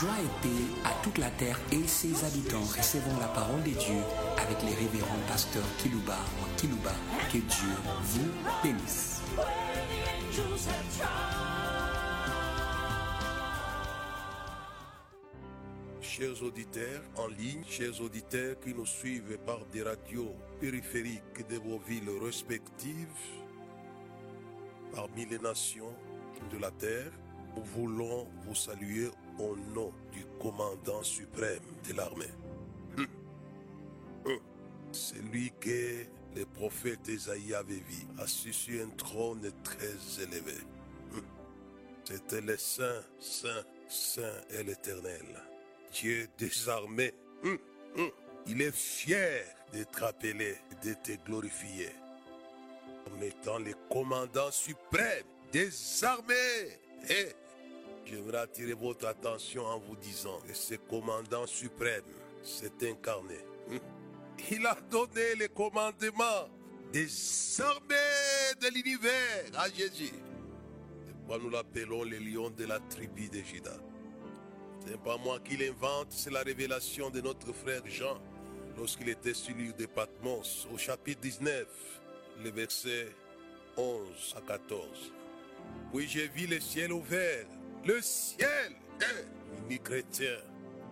Joie et paix à toute la terre et ses habitants. Recevons la parole de Dieu avec les révérends pasteurs Kilouba ou Kilouba. Que Dieu vous bénisse. Chers auditeurs en ligne, chers auditeurs qui nous suivent par des radios périphériques de vos villes respectives, parmi les nations de la terre, nous voulons vous saluer au nom du commandant suprême de l'armée. Hum. Hum. Celui que le prophète Esaïe avait vu, assis sur un trône très élevé. Hum. C'était le Saint, Saint, Saint et l'Éternel. Dieu des armées. Il est fier d'être appelé, d'être glorifié. En étant le commandant suprême des armées. Et j'aimerais attirer votre attention en vous disant que ce commandant suprême s'est incarné. Il a donné les commandements des armées de l'univers à Jésus. C'est pourquoi nous l'appelons le lion de la tribu de Judas. Ce n'est pas moi qui l'invente, c'est la révélation de notre frère Jean lorsqu'il était sur l'île de Patmos au chapitre 19, le verset 11 à 14. Puis j'ai vu le ciel ouvert, le ciel, est chrétien,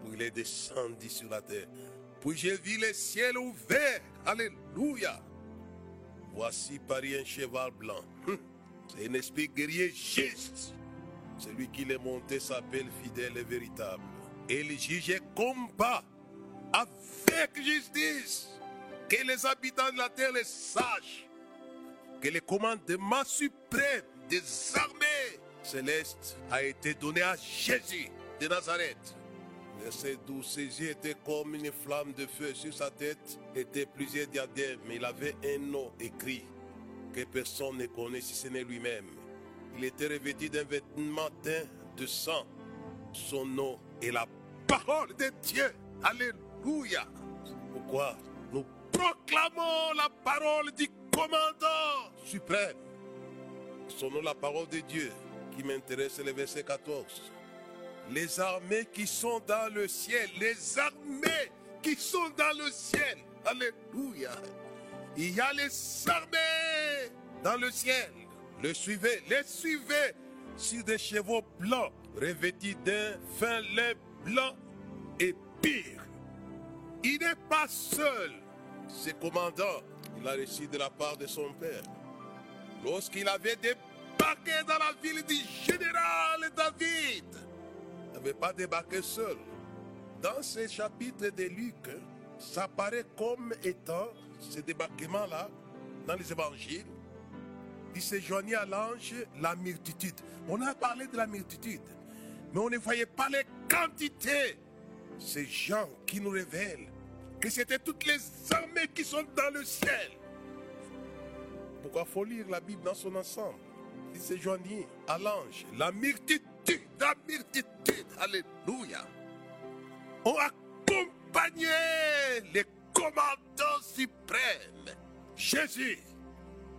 puis il est descendu sur la terre. Puis j'ai vu le ciel ouvert, alléluia. Voici Paris un cheval blanc. C'est un esprit guerrier juste. Celui qui l'est monté s'appelle fidèle et véritable. Et il juge combat avec justice. Que les habitants de la terre le sachent. Que le commandement suprême des armées célestes a été donné à Jésus de Nazareth. Verset 12, ses yeux étaient comme une flamme de feu. Sur sa tête étaient plusieurs diadèmes, mais il avait un nom écrit que personne ne connaît si ce n'est lui-même. Il était revêtu d'un vêtement teint de sang. Son nom est la parole de Dieu. Alléluia. Pourquoi nous proclamons la parole du commandant suprême. Son nom, la parole de Dieu, qui m'intéresse, c'est le verset 14. Les armées qui sont dans le ciel, les armées qui sont dans le ciel. Alléluia. Il y a les armées dans le ciel. Le suivez, les suivez sur des chevaux blancs, revêtus d'un fin lait blanc et pire. Il n'est pas seul. Ce commandant, il a reçu de la part de son père. Lorsqu'il avait débarqué dans la ville du général David, il n'avait pas débarqué seul. Dans ce chapitre de Luc, ça paraît comme étant ce débarquement-là dans les évangiles il se joignait à l'ange la multitude. On a parlé de la multitude, mais on ne voyait pas les quantités. Ces gens qui nous révèlent que c'était toutes les armées qui sont dans le ciel. Pourquoi faut lire la Bible dans son ensemble? Il se joignait à l'ange, la multitude, la multitude, alléluia. On accompagnait les commandants suprêmes, Jésus.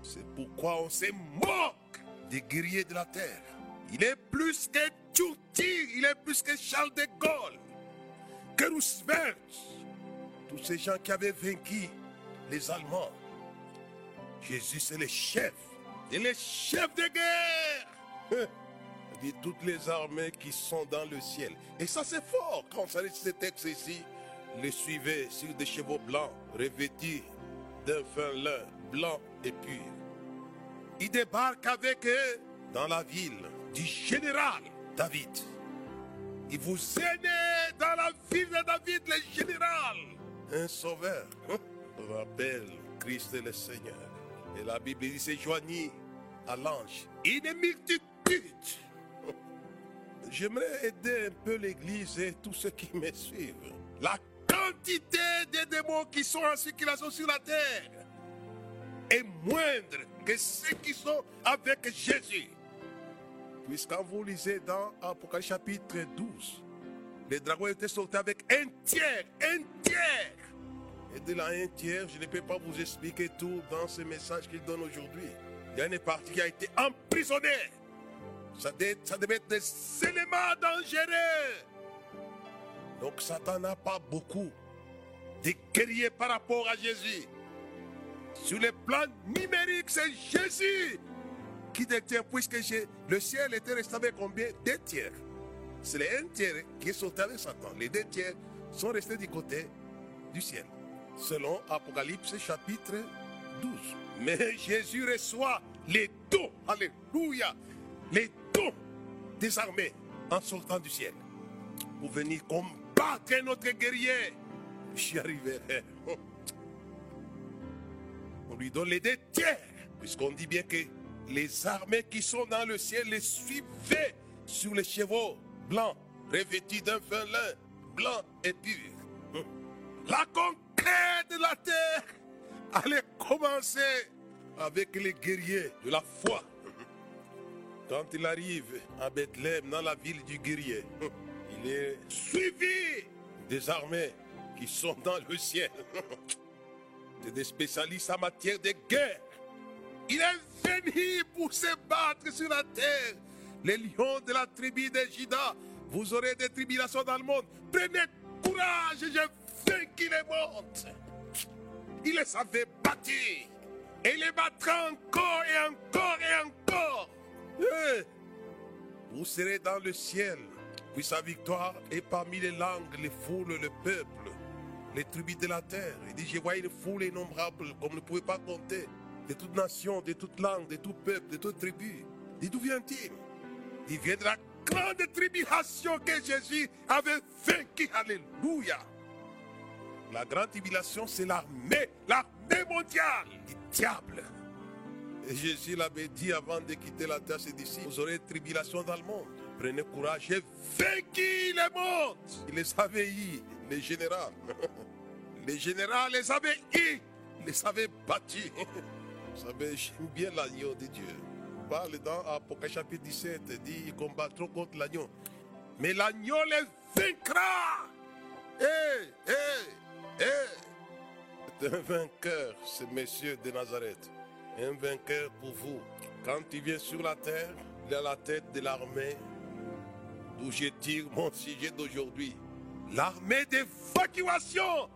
C'est pourquoi on se moque des guerriers de la terre. Il est plus que Churchill, il est plus que Charles de Gaulle, que Roosevelt. Tous ces gens qui avaient vaincu les Allemands. Jésus, c'est le chef. Il est le chef de guerre. Il dit toutes les armées qui sont dans le ciel. Et ça, c'est fort. Quand ça lit ce texte ici, les suivez sur des chevaux blancs, revêtus d'un fin lin blanc et pur. Il débarque avec eux dans la ville du général David. Il vous né dans la ville de David, le général, un sauveur. On rappelle Christ le Seigneur. Et la Bible dit c'est joigné à l'ange. Une multitude. J'aimerais aider un peu l'église et tous ceux qui me suivent. La quantité de démons qui sont en circulation sur la terre est moindre que ceux qui sont avec Jésus. Puisqu'en vous lisez dans Apocalypse chapitre 12, les dragons étaient sortis avec un tiers, un tiers. Et de là, un tiers, je ne peux pas vous expliquer tout dans ce message qu'il donne aujourd'hui. Il y a une partie qui a été emprisonnée. Ça, devait, être des éléments dangereux Donc Satan n'a pas beaucoup de guerriers par rapport à Jésus. Sur le plan numérique, c'est Jésus qui détient, puisque le ciel était resté avec combien? Deux tiers. C'est les un tiers qui est sauté avec Satan. Les deux tiers sont restés du côté du ciel. Selon Apocalypse chapitre 12. Mais Jésus reçoit les dons, alléluia, les dons des armées en sortant du ciel pour venir combattre notre guerrier. J'y arriverai. On lui donne les deux puisqu'on dit bien que les armées qui sont dans le ciel les suivaient sur les chevaux blancs, revêtus d'un fin lin blanc et pur. La conquête de la terre allait commencer avec les guerriers de la foi. Quand il arrive à Bethléem, dans la ville du guerrier, il est suivi des armées qui sont dans le ciel. C'est des spécialistes en matière de guerre. Il est venu pour se battre sur la terre. Les lions de la tribu de Juda, vous aurez des tribulations dans le monde. Prenez courage, j'ai vaincu les mondes. Il les avait bâtis. Et les battra encore et encore et encore. Eh, vous serez dans le ciel, puis sa victoire est parmi les langues, les foules, le peuple, les tribus de la terre. Il dit, je vois une foule innombrable, comme ne pouvez pas compter, de toute nation, de toute langue, de tout peuple, de toute tribu. Et d'où vient-il? Il vient de la grande tribulation que Jésus avait vaincu. Alléluia. La grande tribulation, c'est l'armée, l'armée mondiale du diable. Et Jésus l'avait dit avant de quitter la terre, ses disciples, vous aurez tribulation dans le monde. Prenez courage, j'ai vaincu le monde. Il les avait eu, les généraux. Les généraux les avaient eu, les avaient battus. Vous savez, j'aime bien l'agneau de Dieu. On parle dans Apocalypse chapitre 17, il dit ils combattront contre l'agneau. Mais l'agneau les vaincra. Hé, hé, hé. C'est un vainqueur, ce monsieur de Nazareth. Un vainqueur pour vous. Quand il vient sur la terre, il a la tête de l'armée d'où je tire mon sujet d'aujourd'hui. L'armée d'évacuation.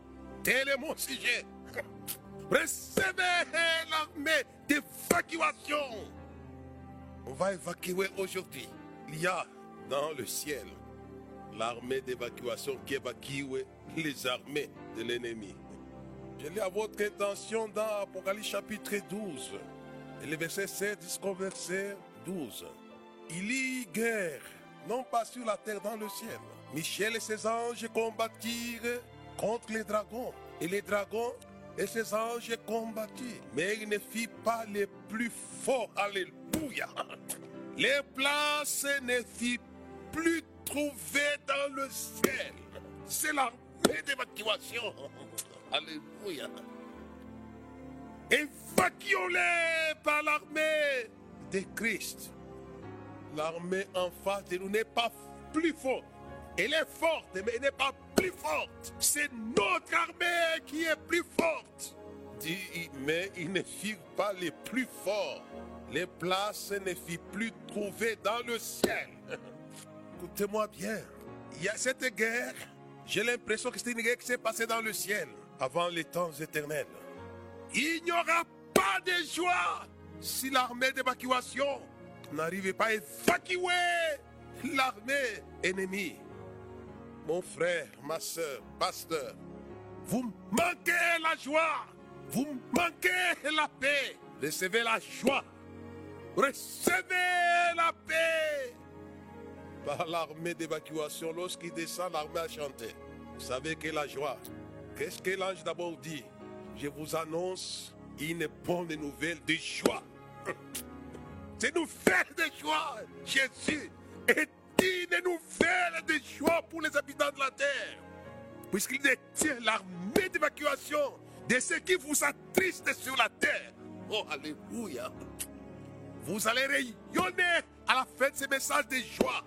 Tel est mon sujet. Recevez l'armée d'évacuation. On va évacuer aujourd'hui. Il y a dans le ciel l'armée d'évacuation qui évacue les armées de l'ennemi. Je lis à votre attention dans Apocalypse chapitre 12, et le verset 7 jusqu'au verset 12. Il y guerre, non pas sur la terre, dans le ciel. Michel et ses anges combattirent contre les dragons. Et les dragons et ses anges combattirent. Mais il ne fit pas les plus forts. Alléluia. Les places ne fit plus trouver dans le ciel. C'est l'armée d'évacuation. Alléluia. Évacuons-les par l'armée de Christ. L'armée en face de nous n'est pas plus forte. Elle est forte, mais elle n'est pas plus forte. C'est notre armée qui est plus forte. Mais il ne fit pas les plus forts. Les places ne fit plus trouver dans le ciel. Écoutez-moi bien. Il y a cette guerre. J'ai l'impression que c'est une guerre qui s'est passée dans le ciel avant les temps éternels. Il n'y aura pas de joie si l'armée d'évacuation n'arrivait pas à évacuer l'armée ennemie. Mon frère, ma soeur, pasteur, vous manquez la joie, vous manquez la paix. Recevez la joie, recevez la paix. L'armée d'évacuation, lorsqu'il descend, l'armée a chanté. Vous savez que la joie, Qu'est-ce que l'ange d'abord dit? Je vous annonce une bonne nouvelle de joie. C'est une nouvelle de joie. Jésus est une nouvelle de joie pour les habitants de la terre. Puisqu'il détient l'armée d'évacuation de ceux qui vous attristent sur la terre. Oh, Alléluia. Vous allez rayonner à la fin de ce message de joie.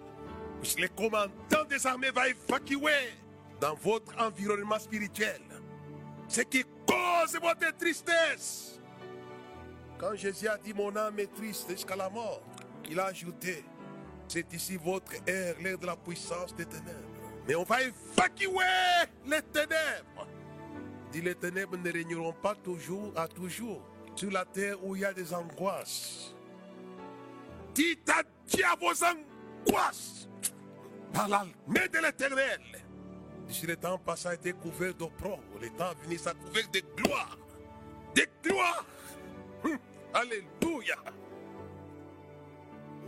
Le commandant des armées va évacuer dans votre environnement spirituel. Ce qui cause votre tristesse. Quand Jésus a dit mon âme est triste jusqu'à la mort, il a ajouté, c'est ici votre air, l'air de la puissance des ténèbres. Mais on va évacuer les ténèbres. Dit les ténèbres ne régneront pas toujours à toujours sur la terre où il y a des angoisses. Dites adieu à vos angoisses par la main de l'éternel. D'ici le temps passé a été couvert d'opprobre, le temps venu ça couvert de gloire. De gloire. Hum, Alléluia.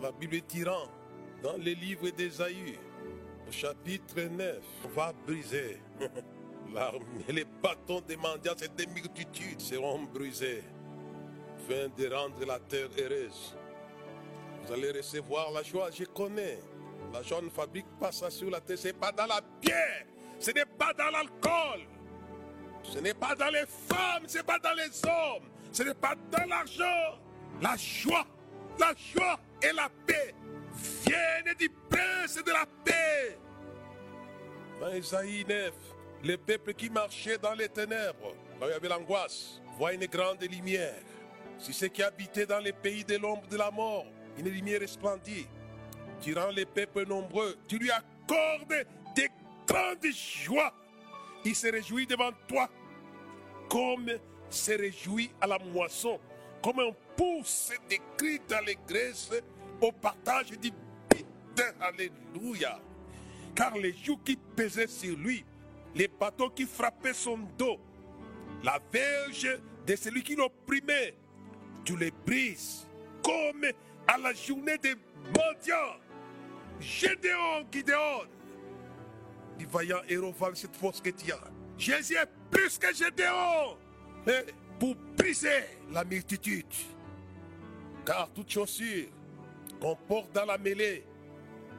La Bible est tyran dans le livre d'Ésaïe, au chapitre 9, on va briser l'armée. Les bâtons des mendiants et des multitudes seront brisés, afin de rendre la terre heureuse. Vous allez recevoir la joie, je connais. La joie ne fabrique pas ça sur la terre, ce n'est pas dans la bière, ce n'est pas dans l'alcool, ce n'est pas dans les femmes, ce n'est pas dans les hommes, ce n'est pas dans l'argent. La joie, la joie et la paix viennent du prince de la paix. Dans Isaïe 9, le peuple qui marchait dans les ténèbres, là où il y avait l'angoisse, voit une grande lumière. Si ceux qui habitaient dans les pays de l'ombre de la mort, une lumière resplendit. Tu rends les peuples nombreux, tu lui accordes des grandes joies. Il se réjouit devant toi, comme se réjouit à la moisson, comme un pouce décrit dans les graisses au partage du bitin. Alléluia. Car les joues qui pesaient sur lui, les bateaux qui frappaient son dos, la verge de celui qui l'opprimait, tu les brises comme à la journée des mendiants. Gédéon, Gideon, du vaillant héros cette force que tu as. Jésus est plus que Gédéon pour briser la multitude. Car toute chaussure qu'on porte dans la mêlée,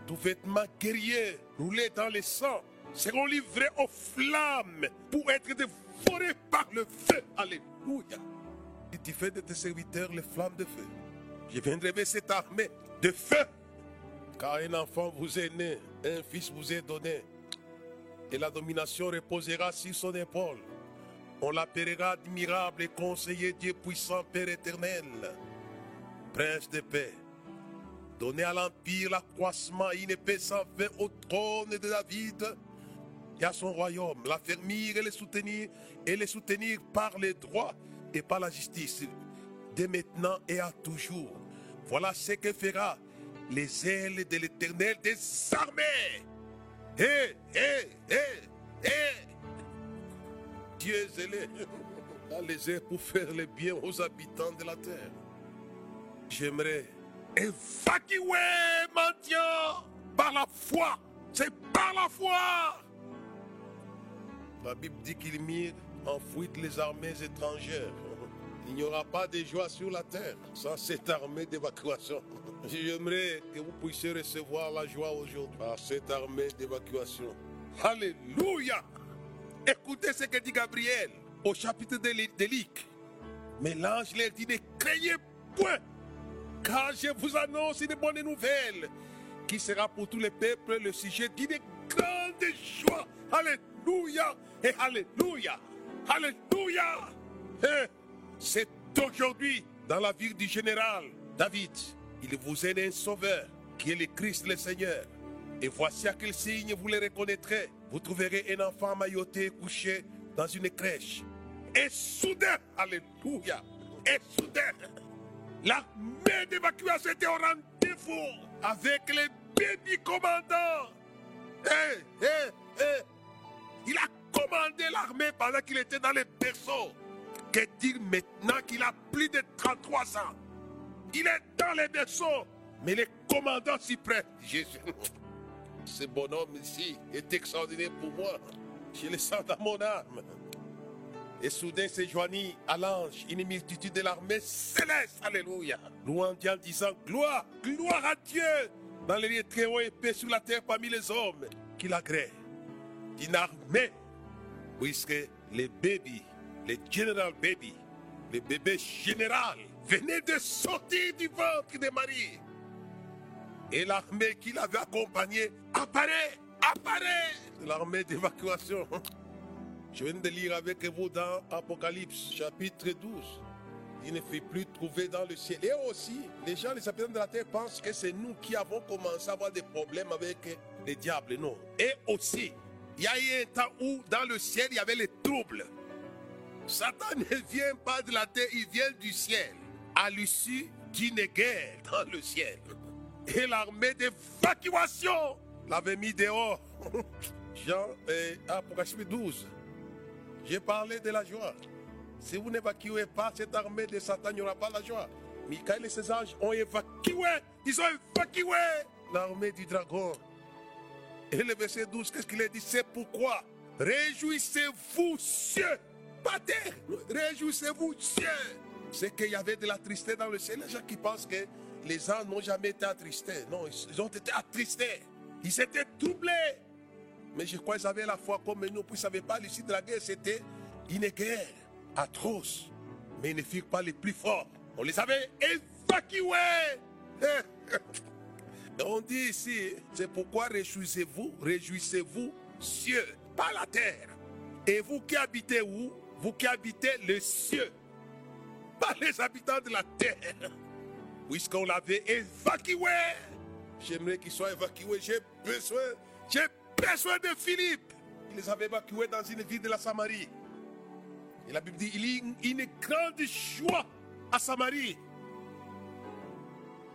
tout vêtement guerrier roulé dans le sang, seront livrés aux flammes pour être dévorés par le feu. Alléluia. Et tu fais de tes serviteurs les flammes de feu. Je viendrai cette armée de feu. Car un enfant vous est né, un fils vous est donné. Et la domination reposera sur son épaule. On l'appellera admirable et conseiller Dieu puissant, Père éternel, Prince de paix. Donner à l'Empire l'accroissement, une épée sans fin au trône de David et à son royaume, l'affermir et le soutenir, et les soutenir par les droits et par la justice, dès maintenant et à toujours. Voilà ce que fera les ailes de l'éternel des armées. Hé, hé, hé, hé. Dieu zélé dans les airs pour faire le bien aux habitants de la terre. J'aimerais évacuer maintenant par la foi. C'est par la foi. La Bible dit qu'il mire en fuite les armées étrangères. Il n'y aura pas de joie sur la terre sans cette armée d'évacuation. J'aimerais que vous puissiez recevoir la joie aujourd'hui par cette armée d'évacuation. Alléluia! Écoutez ce que dit Gabriel au chapitre de Luc. Mais l'ange leur dit ne craignez point, car je vous annonce une bonne nouvelle qui sera pour tous les peuples le sujet d'une grande joie. Alléluia et Alléluia. Alléluia. Et c'est aujourd'hui dans la ville du général David. Il vous est un sauveur qui est le Christ le Seigneur. Et voici à quel signe vous le reconnaîtrez. Vous trouverez un enfant mailloté couché dans une crèche. Et soudain, Alléluia, et soudain, l'armée d'évacuation était au rendez-vous avec les bébés commandants. Hé, hé, hé. Il a commandé l'armée pendant qu'il était dans les berceaux. Que dire maintenant qu'il a plus de 33 ans Il est dans les berceaux. Mais les commandants s'y prêtent. Jésus. Ce bonhomme ici est extraordinaire pour moi. Je le sens dans mon âme. Et soudain se joignit à l'ange une multitude de l'armée céleste. Alléluia. Louant Dieu en disant Gloire, gloire à Dieu dans les lieux très hauts et paix sur la terre parmi les hommes qu'il agrée. D'une armée, puisque les bébés, les general baby, les bébés général venaient de sortir du ventre de Marie. Et l'armée qui l'avait accompagné apparaît, apparaît. L'armée d'évacuation. Je viens de lire avec vous dans Apocalypse chapitre 12. Il ne fait plus trouver dans le ciel. Et aussi, les gens, les habitants de la terre pensent que c'est nous qui avons commencé à avoir des problèmes avec les diables. Non. Et aussi, il y a eu un temps où dans le ciel, il y avait les troubles. Satan ne vient pas de la terre, il vient du ciel. À l'issue d'une guerre dans le ciel. Et l'armée d'évacuation l'avait mis dehors. Jean et Apocalypse 12. J'ai parlé de la joie. Si vous n'évacuez pas cette armée de Satan, il n'y aura pas la joie. Michael et ses anges ont évacué, ils ont évacué l'armée du dragon. Et le verset 12, qu'est-ce qu'il a dit? C'est pourquoi réjouissez-vous, cieux, pas terre, réjouissez-vous, cieux. C'est qu'il y avait de la tristesse dans le ciel. Les gens qui pensent que les anges n'ont jamais été attristés. Non, ils ont été attristés. Ils s'étaient troublés. Mais je crois qu'ils avaient la foi comme nous. Puis ils ne savaient pas l'issue de la guerre. C'était une guerre atroce. Mais ils ne furent pas les plus forts. On les avait évacués. On dit ici, c'est pourquoi réjouissez-vous, réjouissez-vous, cieux, pas la terre. Et vous qui habitez où? Vous qui habitez le cieux, pas les habitants de la terre. Puisqu'on l'avait évacué. J'aimerais qu'il soit évacué. J'ai besoin, j'ai besoin de Philippe. Il les avait évacués dans une ville de la Samarie. Et la Bible dit, il y a une grande joie à Samarie.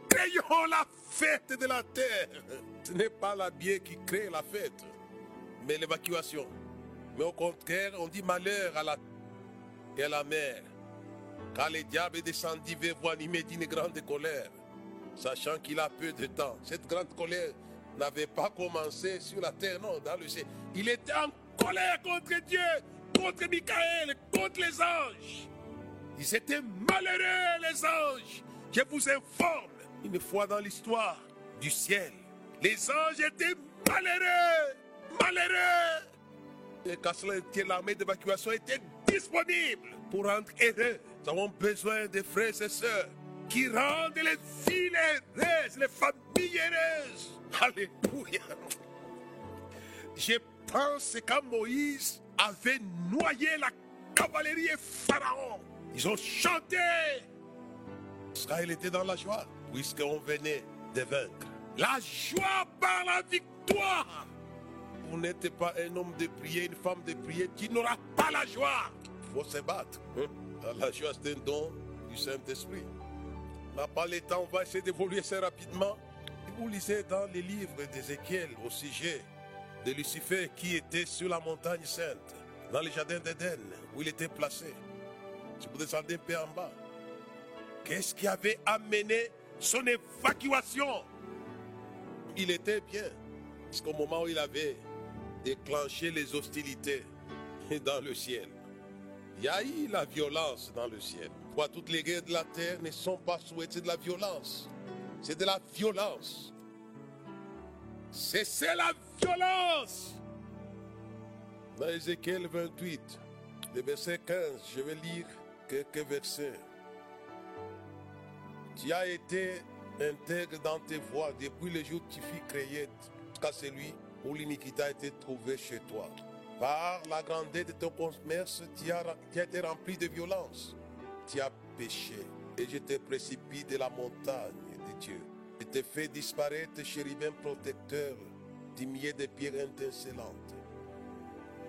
Créons la fête de la terre. Ce n'est pas la bière qui crée la fête, mais l'évacuation. Mais au contraire, on dit malheur à la la mer. Car le diable est descendu vers animé d'une grande colère, sachant qu'il a peu de temps. Cette grande colère n'avait pas commencé sur la terre, non, dans le ciel. Il était en colère contre Dieu, contre Michael, contre les anges. Ils étaient malheureux, les anges. Je vous informe, une fois dans l'histoire du ciel, les anges étaient malheureux, malheureux. Et quand l'armée d'évacuation était disponible pour rendre heureux. Nous avons besoin des frères et sœurs qui rendent les villes heureuses, les familles heureuses. Alléluia. Je pense quand Moïse avait noyé la cavalerie et Pharaon, ils ont chanté. Israël était dans la joie, puisqu'on venait de vaincre. La joie par la victoire. Vous n'êtes pas un homme de prière, une femme de prière, qui n'aura pas la joie. Il faut se battre. hein. La joie, c'est un don du Saint-Esprit. On n'a pas le temps, on va essayer d'évoluer assez rapidement. Vous lisez dans les livres d'Ézéchiel au sujet de Lucifer qui était sur la montagne sainte, dans le jardin d'Éden, où il était placé. Si vous descendez un peu en bas, qu'est-ce qui avait amené son évacuation? Il était bien, jusqu'au moment où il avait déclenché les hostilités dans le ciel. Il y a eu la violence dans le ciel. Pourquoi toutes les guerres de la terre ne sont pas souhaitées de la violence C'est de la violence. C'est la violence. Dans Ézéchiel 28, le verset 15, je vais lire quelques versets. Tu as été intègre dans tes voies depuis le jour où tu fus créé jusqu'à celui où l'iniquité a été trouvée chez toi. Par la grandeur de ton commerce, tu as, été rempli de violence. Tu as péché et je te précipite de la montagne de Dieu. Je te fais disparaître, chérubin protecteur, du milieu des pierres étincelantes.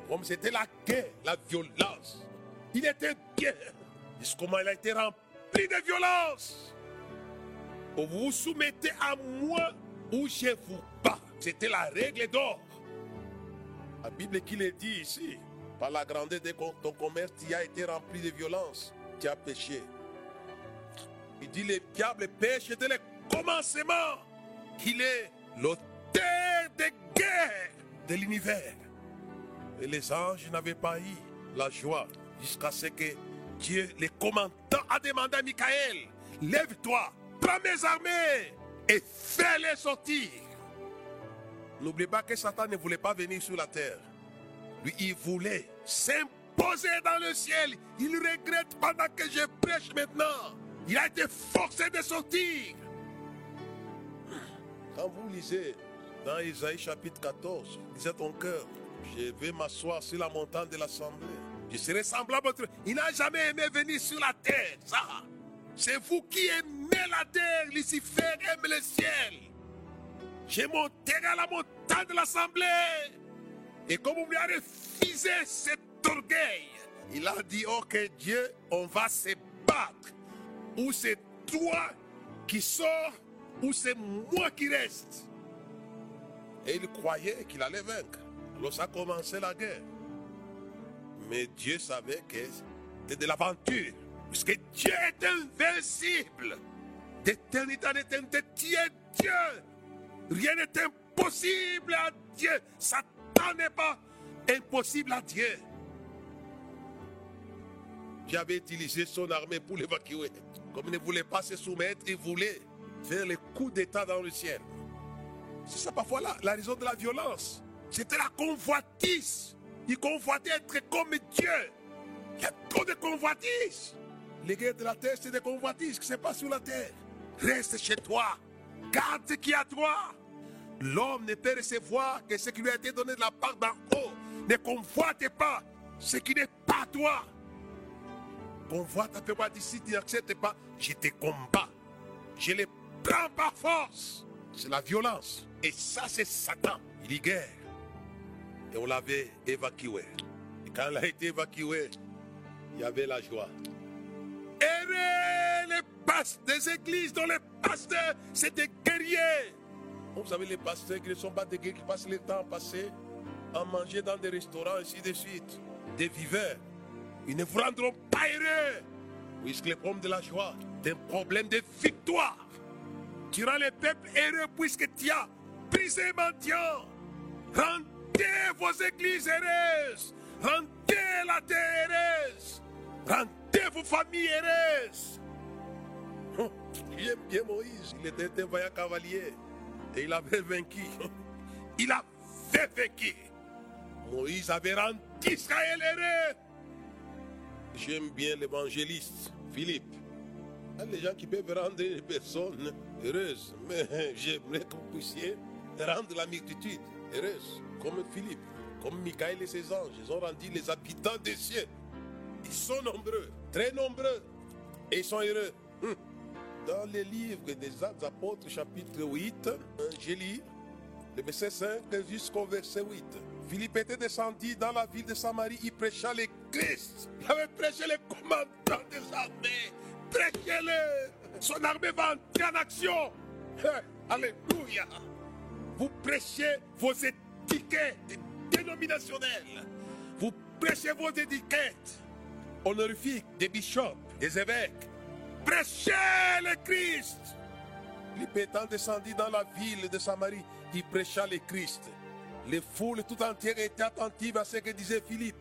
Comme c'était la guerre, la violence. Il était bien. Jusqu'au il a été rempli de violence. Vous vous soumettez à moi ou je vous bats. C'était la règle d'or. La Bible qui le dit ici. Par la grandeur de ton commerce, tu as été rempli de violence. Tu as péché. Il dit le diable pêche dès le commencement. Il est l'auteur des guerres de l'univers. Et les anges n'avaient pas eu la joie jusqu'à ce que Dieu, le commandant, a demandé à Michael, lève-toi, prends mes armées et fais-les sortir. N'oubliez pas que Satan ne voulait pas venir sur la terre. Lui, il voulait s'imposer dans le ciel. Il regrette pendant que je prêche maintenant. Il a été forcé de sortir. Quand vous lisez dans Isaïe chapitre 14, disait ton cœur, je vais m'asseoir sur la montagne de l'assemblée. Je serai semblable à toi. Il n'a jamais aimé venir sur la terre. C'est vous qui aimez la terre, Lucifer aime le ciel. J'ai monté à la montagne de l'assemblée. Et comme vous lui a refusé cet orgueil, il a dit, ok Dieu, on va se battre. Ou c'est toi qui sors, ou c'est moi qui reste. Et il croyait qu'il allait vaincre. Alors ça a commencé la guerre. Mais Dieu savait que c'était de l'aventure. Puisque Dieu est invincible. D'éternité en éternité, Dieu est Dieu. Rien n'est impossible à Dieu. Satan n'est pas impossible à Dieu. Avait utilisé son armée pour l'évacuer. Comme il ne voulait pas se soumettre, il voulait faire le coup d'état dans le ciel. C'est ça parfois la, raison de la violence. C'était la convoitise. Il convoitait être comme Dieu. Il y a trop de convoitises. Les guerres de la terre, c'est des convoitises qui se passent sur la terre. Reste chez toi. Garde ce qui est à toi. L'homme ne peut recevoir que ce qui lui a été donné de la part d'en haut. Ne convoite pas ce qui n'est pas toi. Convoite un peu moi d'ici, tu n'acceptes pas. Je te combats. Je les prends par force. C'est la violence. Et ça, c'est Satan. Il y guerre. Et on l'avait évacué. Et quand il a été évacué, il y avait la joie. Errez les pasteurs des églises dont les pasteurs, des guerriers. Vous savez, les pasteurs qui ne sont pas des qui passent le temps passé à manger dans des restaurants, ainsi de suite. Des viveurs. Ils ne vous rendront pas heureux. Puisque le problème de la joie, c'est un problème de victoire. Tu rends les peuples heureux puisque tu as brisé mendiant. Rendez vos églises heureuses. Rendez la terre heureuse. Rendez vos familles heureuses. Hum, J'aime bien Moïse. Il était un vaillant cavalier. Et il avait vaincu. Il avait vaincu. Moïse avait rendu Israël heureux. J'aime bien l'évangéliste Philippe. Il gens qui peuvent rendre une personne heureuse. Mais j'aimerais que vous puissiez rendre la multitude heureuse. Comme Philippe, comme Michael et ses anges. Ils ont rendu les habitants des cieux. Ils sont nombreux, très nombreux. Et ils sont heureux. Dans les livres des Actes Apôtres, chapitre 8, j'ai lu le verset 5 jusqu'au verset 8. Philippe était descendu dans la ville de Samarie, il prêcha le Christ. Il avait prêché le commandant des armées. Prêchez-le. Son armée va entrer en action. Hein, Alléluia. Vous prêchez vos étiquettes dénominationnelles. Vous prêchez vos étiquettes honorifiques des bishops, des évêques. Prêchez le Christ. Philippe étant descendu dans la ville de Samarie, il prêcha le Christ. Les foules tout entières étaient attentives à ce que disait Philippe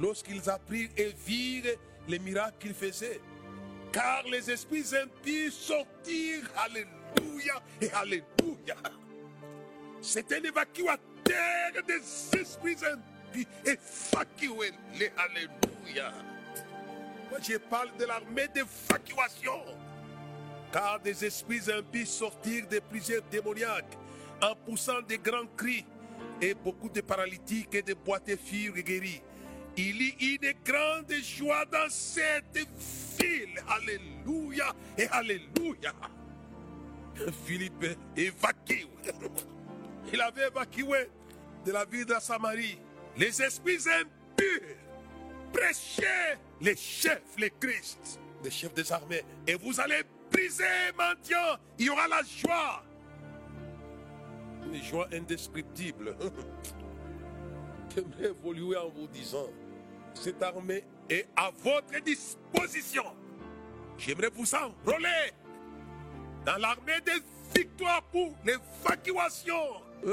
lorsqu'ils apprirent et virent les miracles qu'il faisait. Car les esprits impies sortirent, Alléluia et Alléluia. C'est un évacuateur des esprits impies. Évacuez les Alléluia. Je parle de l'armée d'évacuation. Car des esprits impies sortirent de plusieurs démoniaques en poussant des grands cris et beaucoup de paralytiques et de boiteux furent guéris. Il y eut une grande joie dans cette ville. Alléluia et Alléluia. Philippe évacué. Il avait évacué de la ville de Samarie les esprits impurs. Prêchez les chefs, les Christ, les chefs des armées. Et vous allez briser mendiant. Il y aura la joie. Une joie indescriptible. J'aimerais évoluer en vous disant, cette armée est à votre disposition. J'aimerais vous enrôler dans l'armée des victoires pour l'évacuation. Oui,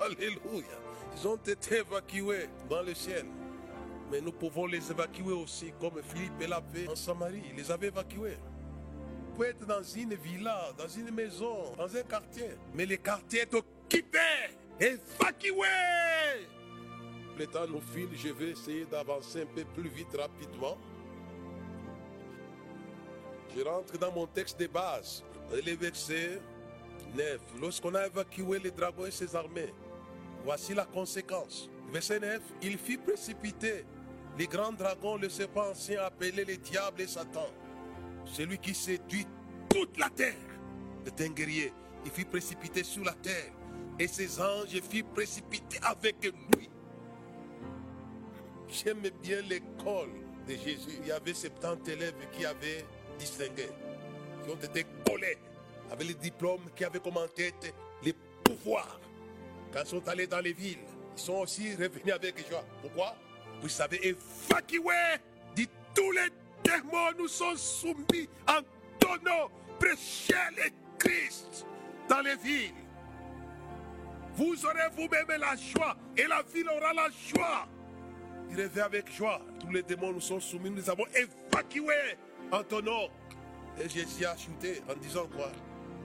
alléluia. Ils ont été évacués dans le ciel. Mais nous pouvons les évacuer aussi, comme Philippe l'a fait en Samarie. Il les avait évacués. Vous pouvez être dans une villa, dans une maison, dans un quartier. Mais le quartier est occupé, évacué. Le temps nous file, je vais essayer d'avancer un peu plus vite rapidement. Je rentre dans mon texte de base, le verset 9. Lorsqu'on a évacué les dragons et ses armées, voici la conséquence. Verset 9. Il fit précipiter les grands dragons, le serpent ancien appelé le diable et Satan, celui qui séduit toute la terre, est un guerrier. Il fut précipité sur la terre et ses anges furent précipités avec lui. J'aime bien l'école de Jésus. Il y avait 70 élèves qui avaient distingué, qui ont été collés avec les diplômes, qui avaient comme en tête les pouvoirs. Quand ils sont allés dans les villes, ils sont aussi revenus avec joie. Pourquoi? Vous savez évacuer dit tous les démons nous sont soumis en ton nom. Prêchez le Christ dans les villes. Vous aurez vous-même la joie et la ville aura la joie. Il revient avec joie. Tous les démons nous sont soumis. Nous avons évacué en ton nom. Et Jésus a chuté en disant quoi?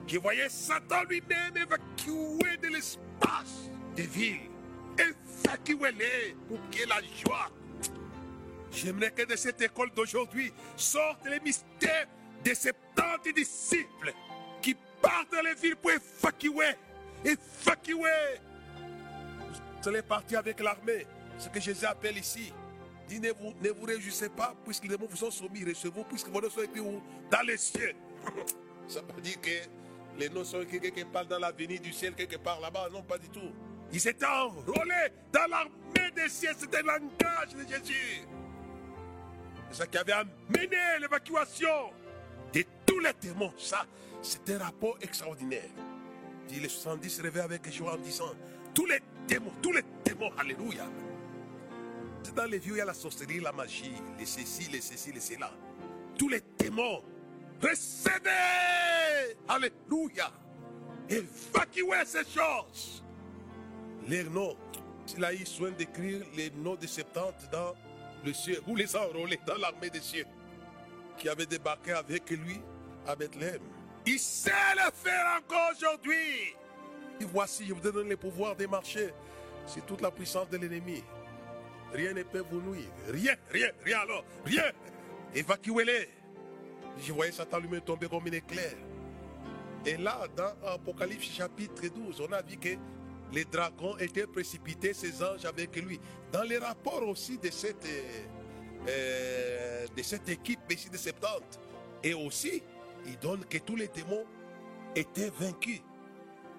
Je voyais Satan lui-même évacuer de l'espace des villes. Évacuez-les pour qu'il y ait la joie. J'aimerais que de cette école d'aujourd'hui sortent les mystères des 70 disciples qui partent dans les villes pour évacuer. Évacuer. Vous allez partir avec l'armée. Ce que Jésus appelle ici. Dit ne vous, ne vous réjouissez pas puisque les mots vous sont soumis. Recevez-vous puisque vos noms sont écrits Dans les cieux. Ça veut pas dire que les noms sont écrits quelque part dans l'avenir du ciel, quelque part là-bas. Non, pas du tout. Ils étaient enrôlés dans l'armée des cieux. C'était le langage de Jésus. C'est ça qui avait amené l'évacuation de tous les démons. Ça, c'est un rapport extraordinaire. Dit les 70 se réveillent avec joie en disant Tous les démons, tous les démons, Alléluia. C'est dans les vieux, il y a la sorcellerie, la magie, les ceci, les ceci, les cela. Tous les démons, recevez Alléluia. Évacuez ces choses. Les noms, il a eu soin d'écrire les noms de 70 dans le ciel, ou les enrôler dans l'armée des cieux, qui avait débarqué avec lui à Bethléem. Il sait le faire encore aujourd'hui. Voici, je vous donne le pouvoir de marcher sur toute la puissance de l'ennemi. Rien ne peut vous nuire. Rien, rien, rien alors. Rien. Évacuez-les. Je voyais Satan lui-même tomber comme un éclair. Et là, dans Apocalypse chapitre 12, on a vu que les dragons étaient précipités, ces anges avec lui. Dans les rapports aussi de cette, euh, de cette équipe ici de 70. Et aussi, il donne que tous les démons étaient vaincus,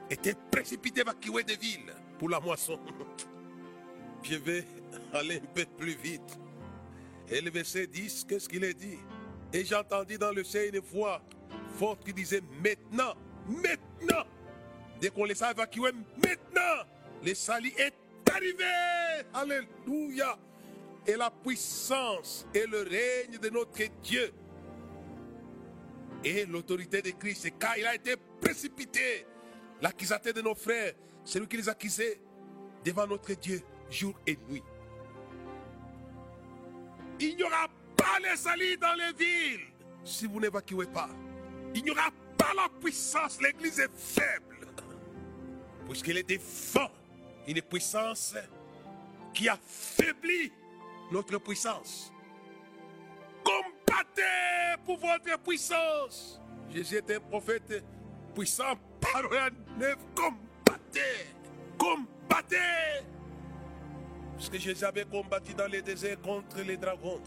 étaient précipités, évacués des villes pour la moisson. Je vais aller un peu plus vite. Et le verset 10, qu'est-ce qu'il est dit? Et j'entendis dans le ciel une voix forte qui disait Maintenant, maintenant, dès qu'on les a évacués, maintenant, le salut est arrivé. Alléluia. Et la puissance et le règne de notre Dieu et l'autorité de Christ. Et quand il a été précipité, l'accusateur de nos frères, celui qui les accusait devant notre Dieu jour et nuit. Il n'y aura pas les salis dans les villes si vous n'évacuez pas. Il n'y aura pas la puissance. L'église est faible. Puisqu'elle est défend une puissance qui affaiblit notre puissance. Combattez pour votre puissance. Jésus est un prophète puissant, parole à neuf. Combattez, combattez. Parce que Jésus avait combattu dans les déserts contre les dragons,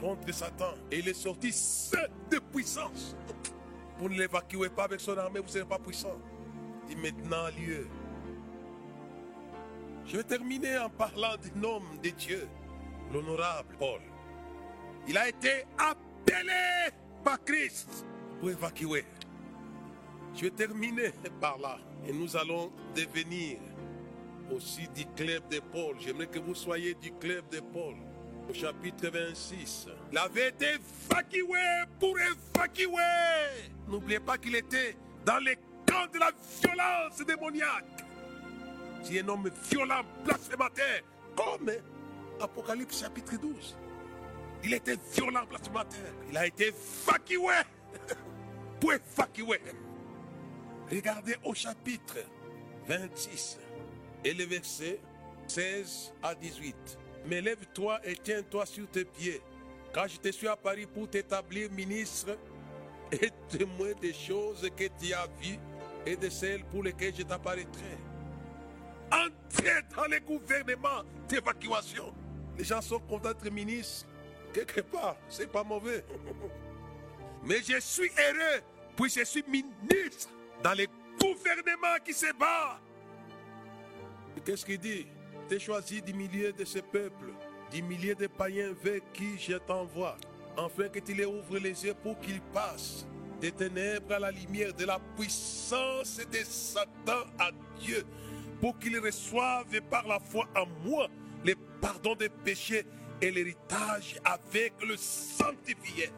contre Satan. Et il est sorti seul de puissance. Vous ne l'évacuez pas avec son armée, vous ne serez pas puissant. Dit maintenant lieu. Je vais terminer en parlant d'un homme de Dieu, l'honorable Paul. Il a été appelé par Christ pour évacuer. Je vais terminer par là. Et nous allons devenir aussi du club de Paul. J'aimerais que vous soyez du club de Paul. Au chapitre 26. Il avait été évacué pour évacuer. N'oubliez pas qu'il était dans les de la violence démoniaque. C'est un homme violent, blasphémateur, comme Apocalypse chapitre 12. Il était violent, blasphémateur. Il a été évacué pour évacuer. Regardez au chapitre 26 et le verset 16 à 18. Mais lève-toi et tiens-toi sur tes pieds, car je te suis apparu pour t'établir ministre et témoin des choses que tu as vues et de celles pour lesquelles je t'apparaîtrai. Entrez dans les gouvernements d'évacuation. Les gens sont contents d'être ministres. Quelque part, c'est pas mauvais. Mais je suis heureux, puis je suis ministre dans les gouvernements qui se battent. Qu'est-ce qu'il dit? T'es choisi du milieu de ce peuple, du milieu des païens vers qui je t'envoie, afin que tu les ouvres les yeux pour qu'ils passent des ténèbres à la lumière de la puissance de Satan à Dieu, pour qu'ils reçoivent par la foi en moi le pardon des péchés et l'héritage avec le sanctifié.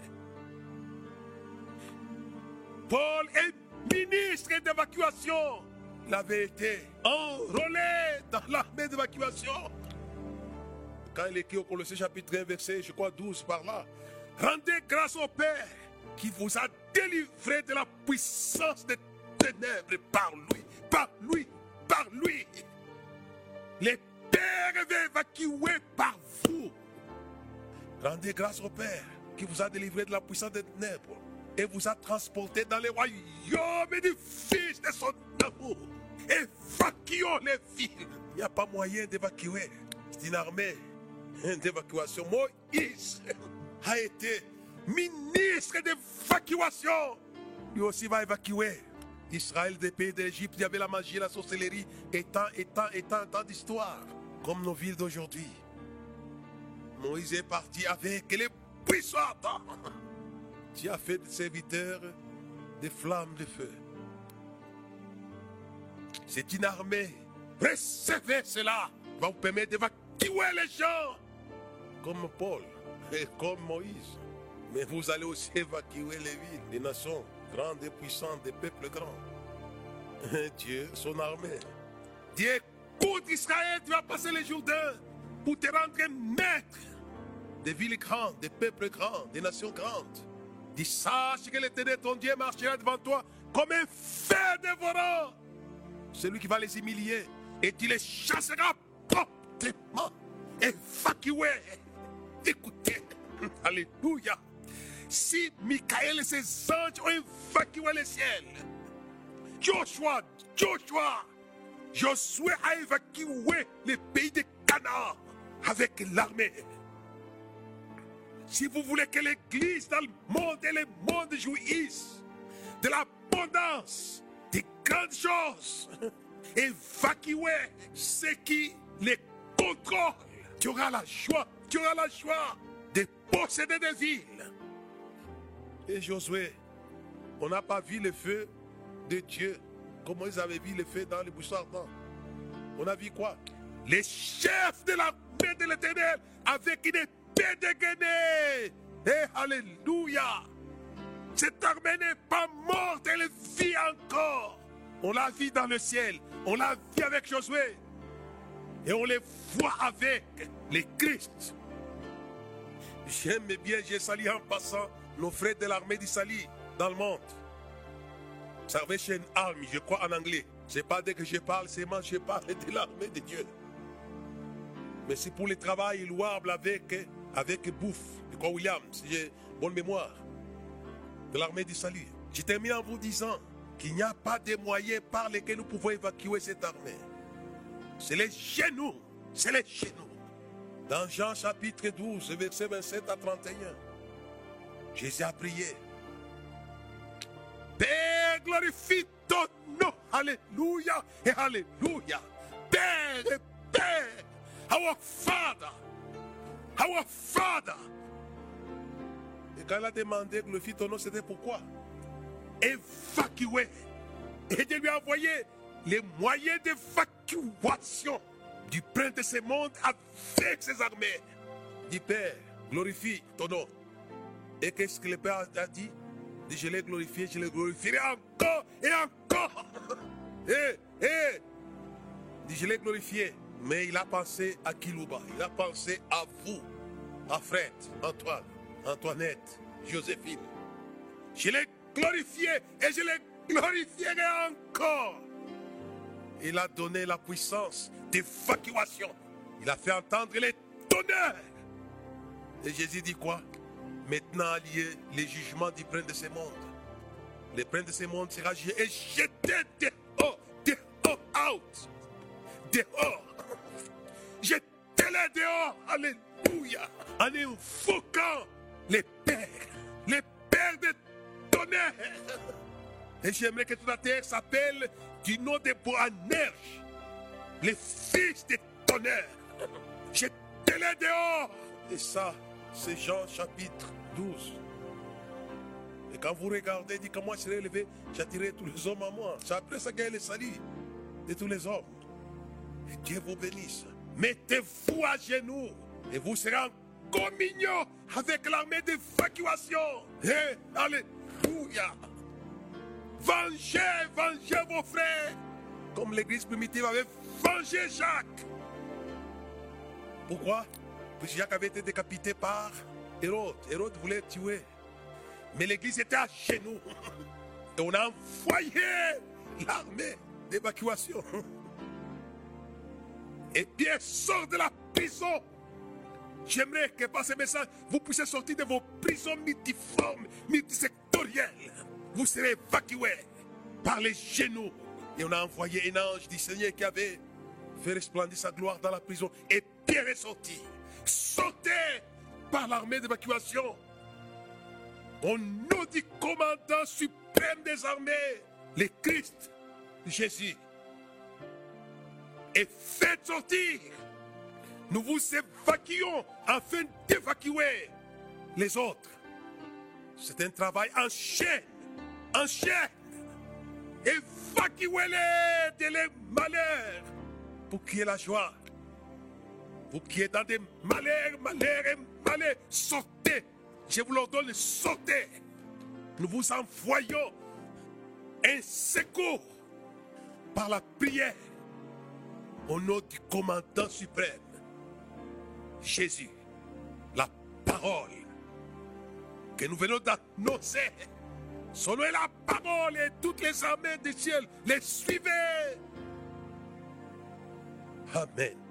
Paul est ministre d'évacuation. Il avait été enrôlé dans l'armée d'évacuation. Quand il écrit au Colossiens chapitre 1, verset, je crois 12 par là, rendez grâce au Père qui vous a délivré de la puissance des ténèbres par lui, par lui, par lui. Les pères avaient évacué par vous. Rendez grâce au Père qui vous a délivré de la puissance des ténèbres et vous a transporté dans les royaumes du Fils de son amour. Évacuons les villes. Il n'y a pas moyen d'évacuer. C'est une armée d'évacuation. Moïse a été ministre d'évacuation. Lui aussi va évacuer. Israël des pays d'Égypte, il y avait la magie, la sorcellerie, et tant, et tant, et tant, d'histoires, comme nos villes d'aujourd'hui. Moïse est parti avec les puissants. Tu as fait des serviteurs des flammes de feu. C'est une armée. Recevez cela. Va vous permettre d'évacuer les gens. Comme Paul et comme Moïse. Mais vous allez aussi évacuer les villes, les nations grandes et puissantes, des peuples grands. Dieu, son armée. Dieu écoute Israël, tu vas passer les Jourdains pour te rendre maître des villes grandes, des peuples grands, des nations grandes. Dis, sache que l'éternel ton Dieu marchera devant toi comme un fer dévorant. Celui qui va les humilier et tu les chasseras promptement. Évacuer. Écoutez. Alléluia. Si Michael et ses anges ont évacué le ciel, Joshua, Joshua, Josué a évacué le pays de Canaan avec l'armée. Si vous voulez que l'Église dans le monde et le monde jouissent de l'abondance, des grandes choses, évacuer ce qui les contrôle, tu auras la joie, tu auras la joie de posséder des villes. Et Josué, on n'a pas vu le feu de Dieu comme ils avaient vu le feu dans les buissons ardents. On a vu quoi? Les chefs de l'armée de l'éternel avec une épée dégainée. Et Alléluia. Cette armée n'est pas morte, elle vit encore. On la vit dans le ciel, on la vit avec Josué. Et on les voit avec les Christ. J'aime bien, j'ai sali en passant frères de l'armée d'Italie dans le monde. Salvation Army, je crois en anglais. C'est pas dès que je parle, c'est moi je parle de l'armée de Dieu. Mais c'est pour le travail louable avec, avec Bouffe, je crois William, si j'ai bonne mémoire, de l'armée du salut. Je termine en vous disant qu'il n'y a pas de moyens par lesquels nous pouvons évacuer cette armée. C'est les genoux, c'est les genoux. Dans Jean chapitre 12, verset 27 à 31, Jésus a prié. Père, glorifie ton nom. Alléluia et Alléluia. Père et Père. Our Father. Our Father. Et quand il a demandé glorifie ton nom, c'était pourquoi? Évacuer. Et de lui envoyer les moyens d'évacuation du prince de ce monde avec ses armées. Dit Père, glorifie ton nom. Et qu'est-ce que le Père a dit? Je l'ai glorifié, je le glorifierai encore et encore. Et, et, dit, je l'ai glorifié. Mais il a pensé à Kilouba, il a pensé à vous, à Fred, Antoine, Antoinette, Joséphine. Je l'ai glorifié et je l'ai glorifierai encore. Il a donné la puissance d'évacuation. Il a fait entendre les tonnerres. Et Jésus dit quoi? Maintenant lié les jugements du prince de ce monde. Le prince de ce monde sera jugé et jeté dehors, dehors, out, dehors. Jetez-les dehors, alléluia, en invoquant les pères, les pères de armée. Et j'aimerais que toute la terre s'appelle du nom de Boanerges, les fils de tonnerre. Jetez-les dehors. Et ça, c'est Jean chapitre 12. Et quand vous regardez, dit comment je serai élevé, j'attirerai tous les hommes à moi. C'est après ça qu'il y a le salut de tous les hommes. Et Dieu vous bénisse. Mettez-vous à genoux et vous serez en communion avec l'armée d'évacuation. Et Alléluia. Vengez, vengez vos frères. Comme l'église primitive avait vengé Jacques. Pourquoi? que Jacques avait été décapité par Hérode. Hérode voulait tuer. Mais l'église était à genoux. Et on a envoyé l'armée d'évacuation. Et Pierre sort de la prison. J'aimerais que par ce message, vous puissiez sortir de vos prisons multiformes, multisectorielles. Vous serez évacués par les genoux. Et on a envoyé un ange du Seigneur qui avait fait resplendir sa gloire dans la prison. Et Pierre est sorti. Sortez par l'armée d'évacuation. Au nom du commandant suprême des armées, le Christ, Jésus. Et faites sortir. Nous vous évacuons afin d'évacuer les autres. C'est un travail en chaîne. En chaîne. Évacuez-les de les malheurs pour qu'il y ait la joie. Vous qui êtes dans des malheurs, malheurs et malheurs, sortez. Je vous l'ordonne, sortez. Nous vous envoyons un secours par la prière au nom du commandant suprême, Jésus, la parole que nous venons d'annoncer. Est la parole et toutes les armées du ciel les suivez. Amen.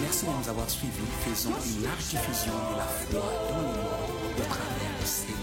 Merci de nous avoir suivis. Faisons une large diffusion de la foi dans le monde de travers ces.